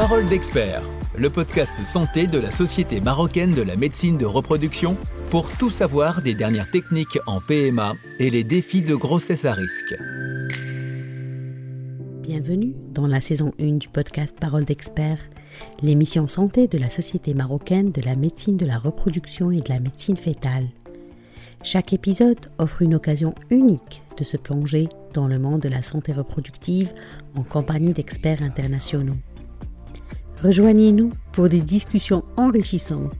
Parole d'expert, le podcast santé de la Société marocaine de la médecine de reproduction pour tout savoir des dernières techniques en PMA et les défis de grossesse à risque. Bienvenue dans la saison 1 du podcast Parole d'expert, l'émission santé de la Société marocaine de la médecine de la reproduction et de la médecine fétale. Chaque épisode offre une occasion unique de se plonger dans le monde de la santé reproductive en compagnie d'experts internationaux. Rejoignez-nous pour des discussions enrichissantes.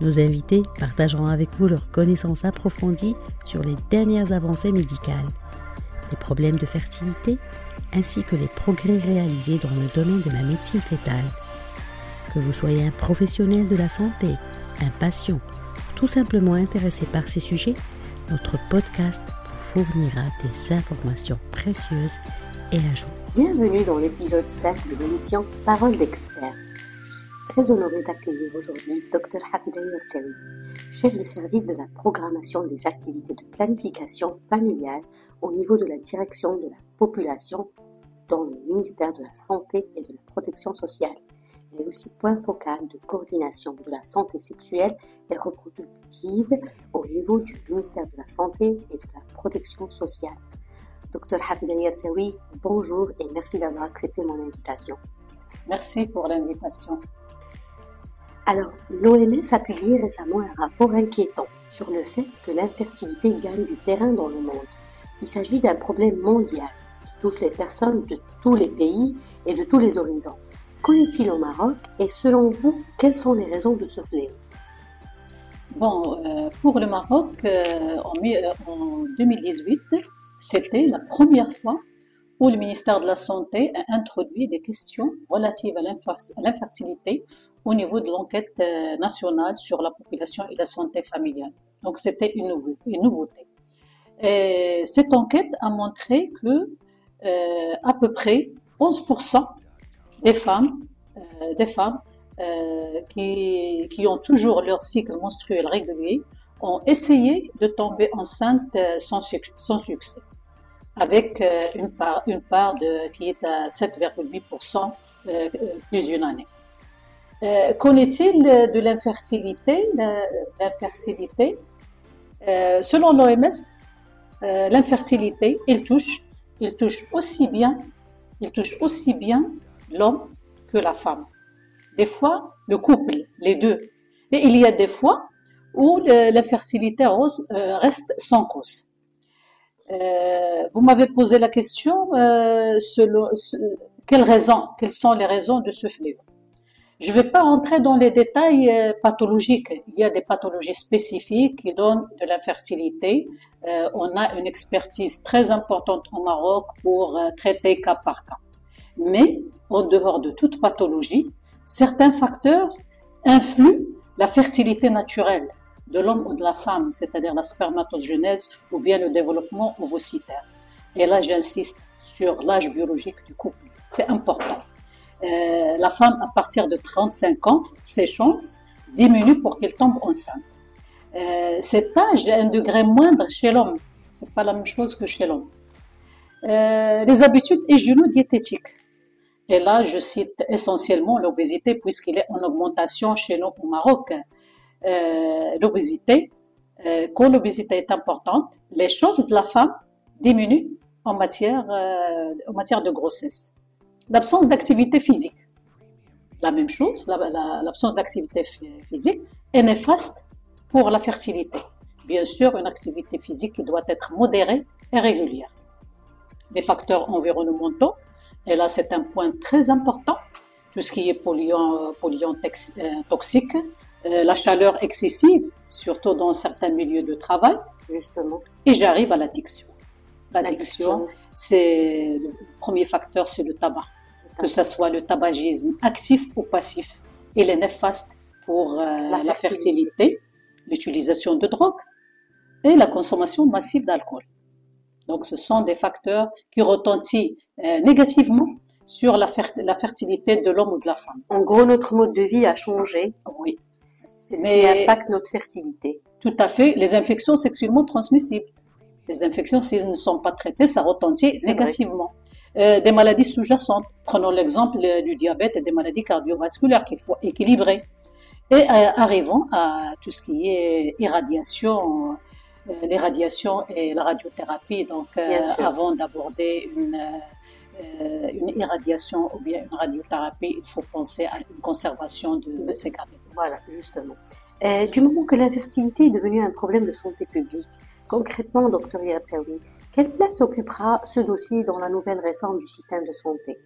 Nos invités partageront avec vous leurs connaissances approfondies sur les dernières avancées médicales, les problèmes de fertilité, ainsi que les progrès réalisés dans le domaine de la médecine fétale. Que vous soyez un professionnel de la santé, un patient, tout simplement intéressé par ces sujets, notre podcast vous fournira des informations précieuses Bienvenue dans l'épisode 7 de l'émission Parole d'expert. Je suis très honorée d'accueillir aujourd'hui Dr Hafida Yorseri, chef de service de la programmation des activités de planification familiale au niveau de la direction de la population dans le ministère de la Santé et de la Protection sociale. Elle est aussi point focal de coordination de la santé sexuelle et reproductive au niveau du ministère de la Santé et de la Protection sociale. Docteur Hafida Yersawi, bonjour et merci d'avoir accepté mon invitation. Merci pour l'invitation. Alors, l'OMS a publié récemment un rapport inquiétant sur le fait que l'infertilité gagne du terrain dans le monde. Il s'agit d'un problème mondial qui touche les personnes de tous les pays et de tous les horizons. Qu'en est-il au Maroc et selon vous, quelles sont les raisons de ce fléau? Bon, euh, pour le Maroc, euh, en, en 2018, c'était la première fois où le ministère de la Santé a introduit des questions relatives à l'infertilité au niveau de l'enquête euh, nationale sur la population et la santé familiale. Donc c'était une, nouveauté. Et cette enquête a montré que euh, à peu près 11% des femmes, euh, qui, ont toujours leur cycle menstruel régulier ont essayé de tomber enceinte sans succès avec euh, une part, une part de, qui est à 7,8% euh, plus d'une année. Euh, Qu'en est-il de l'infertilité L'infertilité, euh, selon l'OMS, euh, l'infertilité, il touche, il touche aussi bien, il touche aussi bien l'homme que la femme. Des fois, le couple, les deux. Et il y a des fois où l'infertilité reste sans cause. Euh, vous m'avez posé la question euh, selon, quelles raisons, quelles sont les raisons de ce fléau. Je ne vais pas entrer dans les détails euh, pathologiques. Il y a des pathologies spécifiques qui donnent de l'infertilité. Euh, on a une expertise très importante au Maroc pour traiter cas par cas. Mais en dehors de toute pathologie, certains facteurs influent la fertilité naturelle de l'homme ou de la femme, c'est-à-dire la spermatogenèse ou bien le développement ovocytaire. Et là, j'insiste sur l'âge biologique du couple. C'est important. Euh, la femme, à partir de 35 ans, ses chances diminuent pour qu'elle tombe enceinte. Euh, cet âge est un degré moindre chez l'homme. C'est pas la même chose que chez l'homme. Euh, les habitudes hygiéno-diététiques. Et là, je cite essentiellement l'obésité puisqu'il est en augmentation chez nous au Maroc. Euh, l'obésité, euh, quand l'obésité est importante, les chances de la femme diminuent en matière, euh, en matière de grossesse. L'absence d'activité physique, la même chose, l'absence d'activité physique est néfaste pour la fertilité. Bien sûr, une activité physique doit être modérée et régulière. Les facteurs environnementaux, et là c'est un point très important, tout ce qui est polluant, polluant toxique, la chaleur excessive, surtout dans certains milieux de travail. Justement. Et j'arrive à l'addiction. L'addiction, c'est le premier facteur, c'est le tabac. Que ce soit le tabagisme actif ou passif. Il est néfaste pour euh, la, fertilité, l'utilisation de drogue et la consommation massive d'alcool. Donc, ce sont des facteurs qui retentissent euh, négativement sur la, la fertilité de l'homme ou de la femme. En gros, notre mode de vie a changé. Oui. C'est ce qui impacte notre fertilité. Tout à fait. Les infections sexuellement transmissibles. Les infections, si elles ne sont pas traitées, ça retentit négativement. des maladies sous-jacentes. Prenons l'exemple du diabète et des maladies cardiovasculaires qu'il faut équilibrer. Et arrivons à tout ce qui est irradiation, les radiations et la radiothérapie. Donc, avant d'aborder une euh, une irradiation ou bien une radiothérapie, il faut penser à une conservation de, ces cavités. Voilà, justement. Euh, du moment que l'infertilité est devenue un problème de santé publique, concrètement, docteur Yatsaoui, quelle place occupera ce dossier dans la nouvelle réforme du système de santé?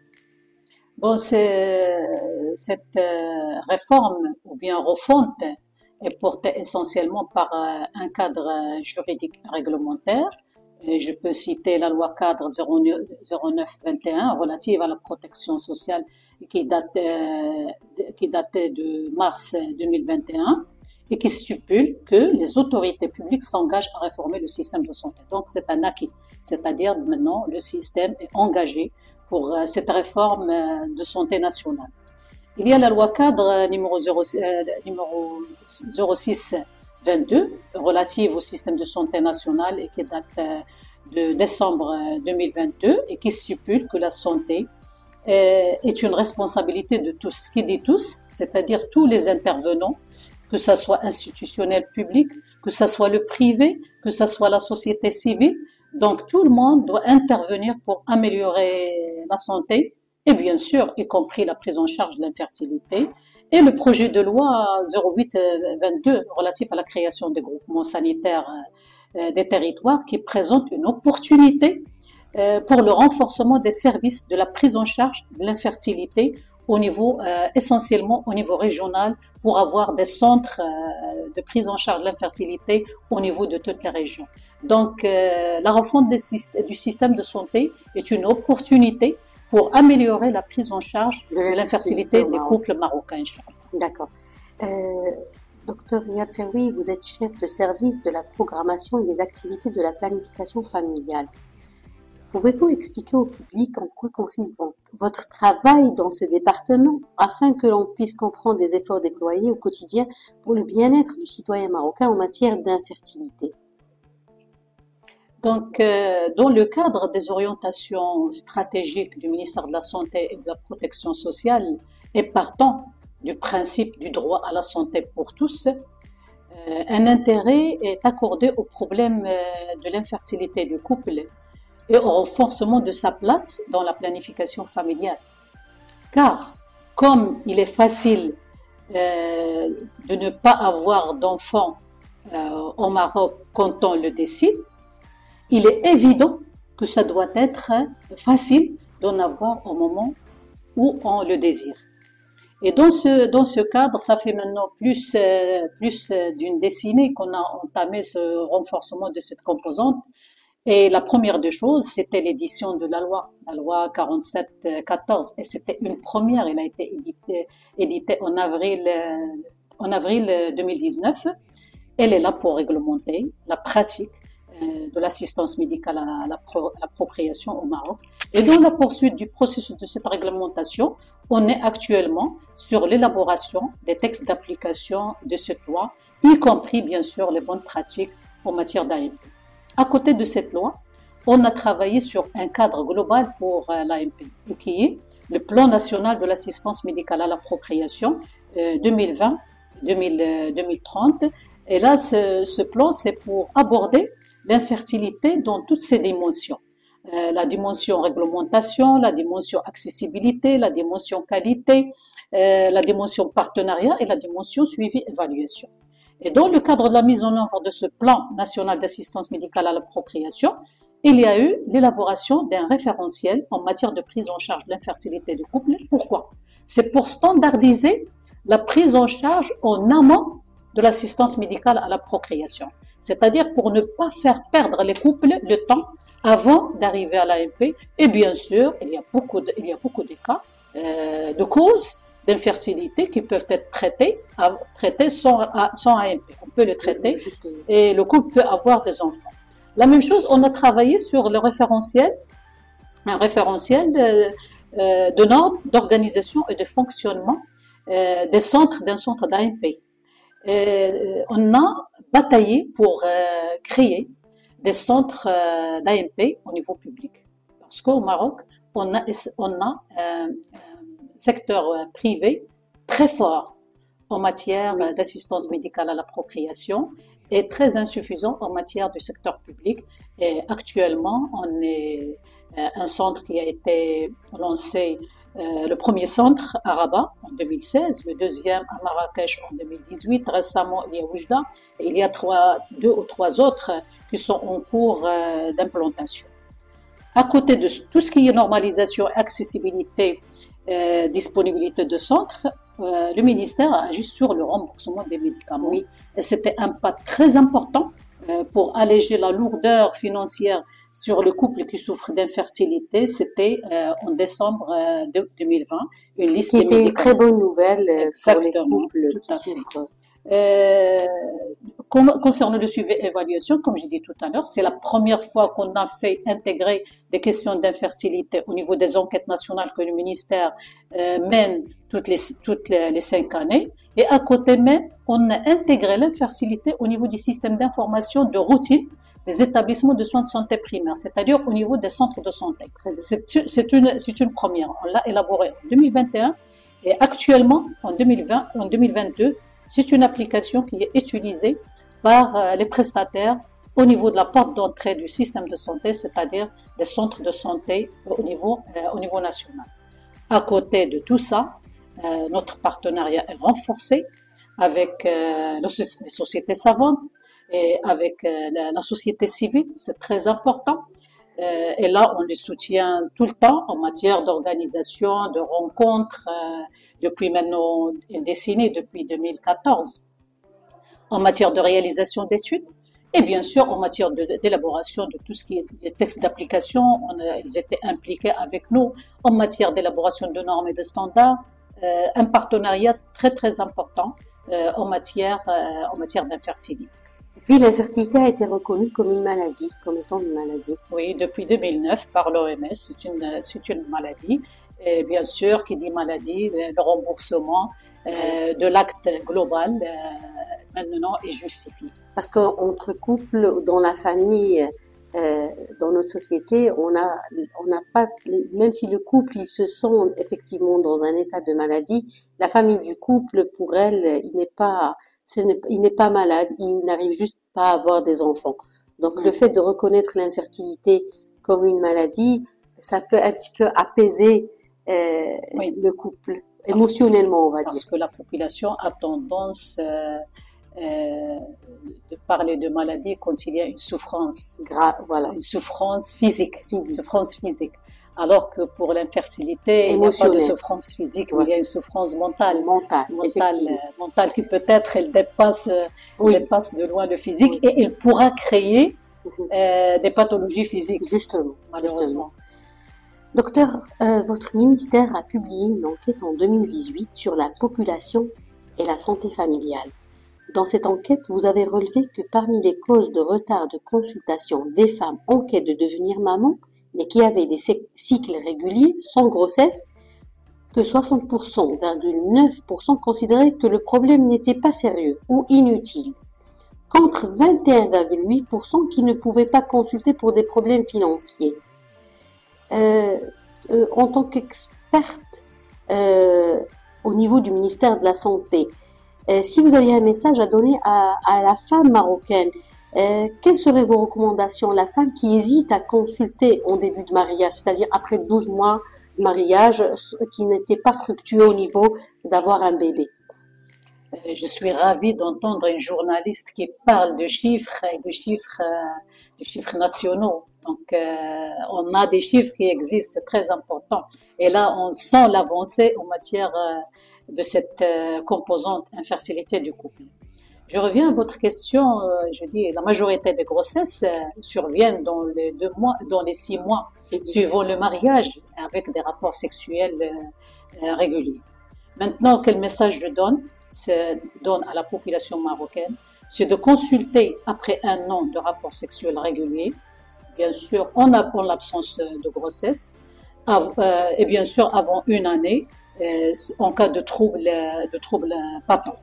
Bon, cette euh, réforme ou bien refonte est portée essentiellement par un cadre juridique réglementaire je peux citer la loi cadre 0921 relative à la protection sociale qui date, euh, qui datait de mars 2021 et qui stipule que les autorités publiques s'engagent à réformer le système de santé. Donc c'est un acquis, c'est-à-dire maintenant le système est engagé pour euh, cette réforme euh, de santé nationale. Il y a la loi cadre numéro, 0, numéro 06 22 relative au système de santé national et qui date euh, de décembre 2022 euh, et qui stipule que la santé euh, est une responsabilité de tous. Qui dit tous, c'est-à-dire tous les intervenants, que ce soit institutionnel public, que ce soit le privé, que ce soit la société civile. Donc tout le monde doit intervenir pour améliorer la santé et bien sûr, y compris la prise en charge de l'infertilité et le projet de loi 0822 relatif à la création des groupements sanitaires euh, des territoires qui présente une opportunité euh, pour le renforcement des services de la prise en charge de l'infertilité au niveau euh, essentiellement au niveau régional pour avoir des centres de prise en charge de l'infertilité au niveau de toutes les régions. Donc la refonte du système de santé est une opportunité pour améliorer la prise en charge de l'infertilité des couples marocains. D'accord. Euh, docteur Yatawi, vous êtes chef de service de la programmation et des activités de la planification familiale. Pouvez-vous expliquer au public en quoi consiste votre travail dans ce département afin que l'on puisse comprendre les efforts déployés au quotidien pour le bien-être du citoyen marocain en matière d'infertilité? Donc, euh, dans le cadre des orientations stratégiques du ministère de la Santé et de la Protection sociale, et partant du principe du droit à la santé pour tous, euh, un intérêt est accordé au problème euh, de l'infertilité du couple et au renforcement de sa place dans la planification familiale. Car, comme il est facile de ne pas avoir d'enfants au Maroc quand on le décide, il est évident que ça doit être facile d'en avoir au moment où on le désire. Et dans ce, dans ce cadre, ça fait maintenant plus, euh, plus d'une décennie qu'on a entamé ce renforcement de cette composante. Et la première des choses, c'était l'édition de la loi, la loi 47-14. Et c'était une première, elle a été éditée, éditée en avril, euh, en avril 2019. Elle est là pour réglementer la pratique de l'assistance médicale à l'appropriation au Maroc. Et dans la poursuite du processus de cette réglementation, on est actuellement sur l'élaboration des textes d'application de cette loi, y compris bien sûr les bonnes pratiques en matière d'AMP. À côté de cette loi, on a travaillé sur un cadre global pour euh, l'AMP, qui est le plan national de l'assistance médicale à l'appropriation 2020-2030. Euh, Et là, ce plan, c'est pour aborder l'infertilité dans toutes ses dimensions. Euh, la dimension réglementation, la dimension accessibilité, la dimension qualité, euh, la dimension partenariat et la dimension suivi-évaluation. Et dans le cadre de la mise en œuvre de ce plan national d'assistance médicale à l'appropriation, il y a eu l'élaboration d'un référentiel en matière de prise en charge de l'infertilité du couple. Pourquoi? C'est pour standardiser la prise en charge en amont de l'assistance médicale à la procréation. C'est-à-dire pour ne pas faire perdre les couples le temps avant d'arriver à l'AMP. Et bien sûr, il y a beaucoup de, il y a beaucoup de cas euh, de causes d'infertilité qui peuvent être traités, traités sans, sans AMP. On peut le traiter et le couple peut avoir des enfants. La même chose, on a travaillé sur le référentiel, un référentiel de, euh, de normes d'organisation et de fonctionnement euh, des centres d'un centre d'AMP. Euh, on a bataillé pour euh, créer des centres euh, d'AMP au niveau public. Parce qu'au Maroc, on a, un, secteur privé très fort en matière d'assistance médicale à la procréation et très insuffisant en matière du secteur public. Et actuellement, on est un centre qui a été lancé euh, le premier centre à Rabat en 2016, le deuxième à Marrakech en 2018, récemment il y a Oujda, et il y a trois, deux ou trois autres qui sont en cours euh, d'implantation. À côté de tout ce qui est normalisation, accessibilité, euh, disponibilité de centres, le ministère a agi sur le remboursement des médicaments. Oui. Et c'était un pas très important pour alléger la lourdeur financière sur le couple qui souffre d'infertilité, c'était euh, en décembre 2020, euh, une liste Qui était une très bonne nouvelle pour les couples qui souffrent. Euh, concernant le suivi évaluation, comme j'ai dit tout à l'heure, c'est la première fois qu'on a fait intégrer des questions d'infertilité au niveau des enquêtes nationales que le ministère euh, mène toutes les, toutes les, cinq années. Et à côté même, on a intégré l'infertilité au niveau du système d'information de routine des établissements de soins de santé primaires, c'est-à-dire au niveau des centres de santé. C'est une, une première. On l'a élaboré en 2021 et actuellement, en 2020, en 2022, c'est une application qui est utilisée par euh, les prestataires au niveau de la porte d'entrée du système de santé, c'est-à-dire des centres de santé au niveau, euh, au niveau national. À côté de tout ça, euh, notre partenariat est renforcé avec les sociétés savantes et avec la, société civile, c'est très important. et là, on les soutient tout le temps en matière d'organisation, de rencontres, depuis maintenant une décennie, depuis 2014, en matière de réalisation d'études et bien sûr en matière d'élaboration de, tout ce qui est les textes d'application. Ils étaient impliqués avec nous en matière d'élaboration de normes et de standards. Euh, un partenariat très très important euh, en matière euh, en matière d'infertilité. Puis l'infertilité a été reconnue comme une maladie, comme étant une maladie. Oui, depuis 2009 par l'OMS, c'est une, c'est une maladie et bien sûr, qui dit maladie, le remboursement euh, de l'acte global euh, maintenant est justifié. Parce qu'entre couples, dans la famille, euh, dans notre société, on a, on n'a pas, même si le couple, il se sent effectivement dans un état de maladie, la famille du couple, pour elle, il n'est pas, il n'est pas malade, il n'arrive juste pas à avoir des enfants. Donc, le fait de reconnaître l'infertilité comme une maladie, ça peut un petit peu apaiser euh, le couple, émotionnellement, on va dire. Parce que la population a tendance euh, euh, de parler de maladie quand il y a une souffrance. Grave, voilà. Une souffrance physique. Une souffrance physique. Alors que pour l'infertilité, il n'y a pas de souffrance physique, il y a une souffrance mentale. Mentale, mentale, mentale qui peut-être, elle dépasse, dépasse de loin le physique et elle pourra créer mhm. des pathologies physiques. Justement. Malheureusement. Docteur, euh, votre ministère a publié une enquête en 2018 sur la population et la santé familiale. Dans cette enquête, vous avez relevé que parmi les causes de retard de consultation des femmes en quête de devenir maman, mais qui avaient des cycles réguliers sans grossesse, que 60%,9% considéraient que le problème n'était pas sérieux ou inutile, contre 21,8% qui ne pouvaient pas consulter pour des problèmes financiers. Euh, euh, en tant qu'experte euh, au niveau du ministère de la Santé, si vous aviez un message à donner à, à la femme marocaine, quelles seraient vos recommandations? La femme qui hésite à consulter en début de mariage, c'est-à-dire après 12 mois de mariage, qui n'était pas fructueux au niveau d'avoir un bébé. Je suis ravie d'entendre une journaliste qui parle de chiffres et de chiffres, de chiffres nationaux. Donc, euh, on a des chiffres qui existent, c'est très important. Et là, on sent l'avancée en matière euh, de cette euh, composante infertilité du couple. Je reviens à votre question. je dis, la majorité des grossesses surviennent dans les deux mois, dans les six mois suivant le mariage, avec des rapports sexuels réguliers. Maintenant, quel message je donne, donne à la population marocaine, c'est de consulter après un an de rapports sexuels réguliers bien sûr en, l'absence euh, de grossesse, euh, et bien sûr avant une année, euh, en cas de trouble, de trouble patent.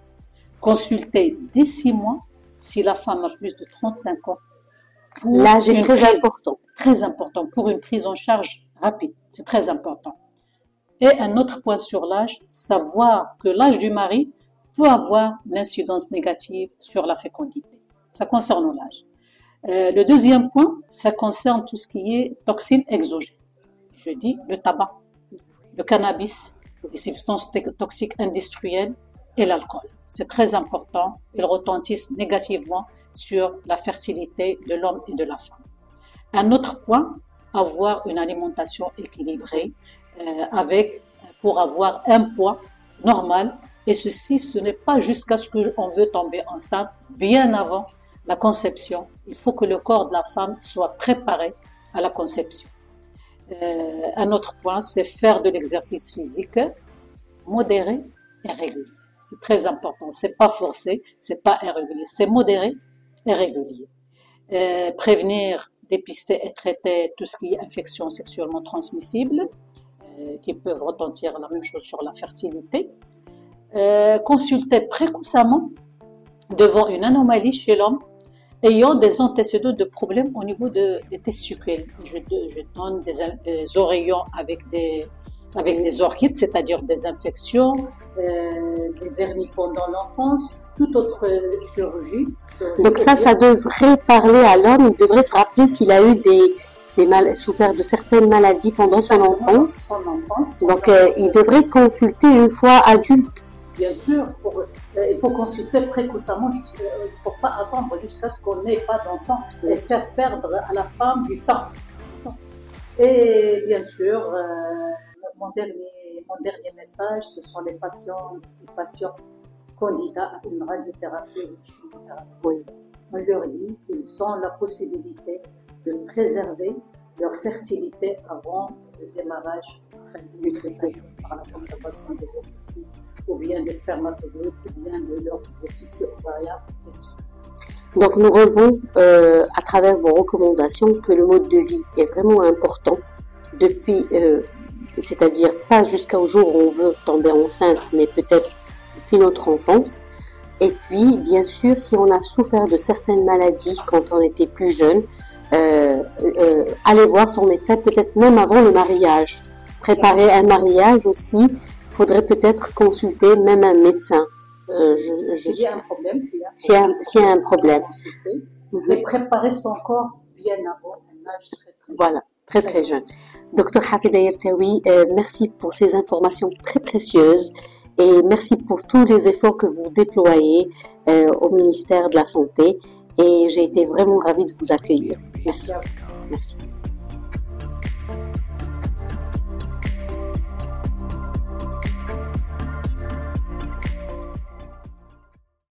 Consulter dès six mois si la femme a plus de 35 ans. L'âge est très important. Très important pour une prise en charge rapide. C'est très important. Et un autre point sur l'âge, savoir que l'âge du mari peut avoir une incidence négative sur la fécondité. Ça concerne l'âge. Euh, le deuxième point, ça concerne tout ce qui est toxines exogènes. Je dis le tabac, le cannabis, les substances toxiques industrielles et l'alcool. C'est très important. Ils retentissent négativement sur la fertilité de l'homme et de la femme. Un autre point, avoir une alimentation équilibrée euh, avec pour avoir un poids normal. Et ceci, ce n'est pas jusqu'à ce qu'on veut tomber enceinte, bien avant la conception. Il faut que le corps de la femme soit préparé à la conception. Euh, un autre point, c'est faire de l'exercice physique modéré et régulier. C'est très important. C'est pas forcé, c'est pas irrégulier, c'est modéré et régulier. Euh, prévenir, dépister et traiter tout ce qui est infection sexuellement transmissible, euh, qui peuvent retentir la même chose sur la fertilité. Euh, consulter précocement devant une anomalie chez l'homme ayant des antécédents de problèmes au niveau de, des testicules. Je, donne des, oreillons avec des, avec des orchides, c'est-à-dire des infections, euh, des hernies pendant l'enfance, toute autre chirurgie. Donc ça, ça devrait parler à l'homme, il devrait se rappeler s'il a eu des, des mal, souffert de certaines maladies pendant son enfance. Son enfance. Donc euh, il devrait consulter une fois adulte. Bien sûr, pour, euh, il faut consulter précocement, il ne faut pas attendre jusqu'à ce qu'on n'ait pas d'enfant et faire perdre à la femme du temps. Et bien sûr, euh, mon, dernier, mon dernier message, ce sont les patients, les patients candidats à une radiothérapie ou une chimiothérapie. On leur dit qu'ils ont la possibilité de préserver leur fertilité avant le démarrage enfin, du traitement par la conservation des ovocytes ou bien des spermatozoïdes ou bien de leur tissu ovarien. Donc nous relevons euh, à travers vos recommandations que le mode de vie est vraiment important depuis, euh, c'est-à-dire pas jusqu'au jour où on veut tomber enceinte, mais peut-être depuis notre enfance. Et puis, bien sûr, si on a souffert de certaines maladies quand on était plus jeune, euh, euh, aller voir son médecin peut-être même avant le mariage. Préparer un mariage aussi, il faudrait peut-être consulter même un médecin. Euh, je, je, s'il y a un problème, s'il y a, a, s'il y a un problème. Et préparer son corps bien avant un âge très, très Voilà, très très jeune. Docteur Hafida Yertawi, euh, merci pour ces informations très précieuses et merci pour tous les efforts que vous déployez euh, au ministère de la Santé et j'ai été vraiment ravie de vous accueillir. Merci.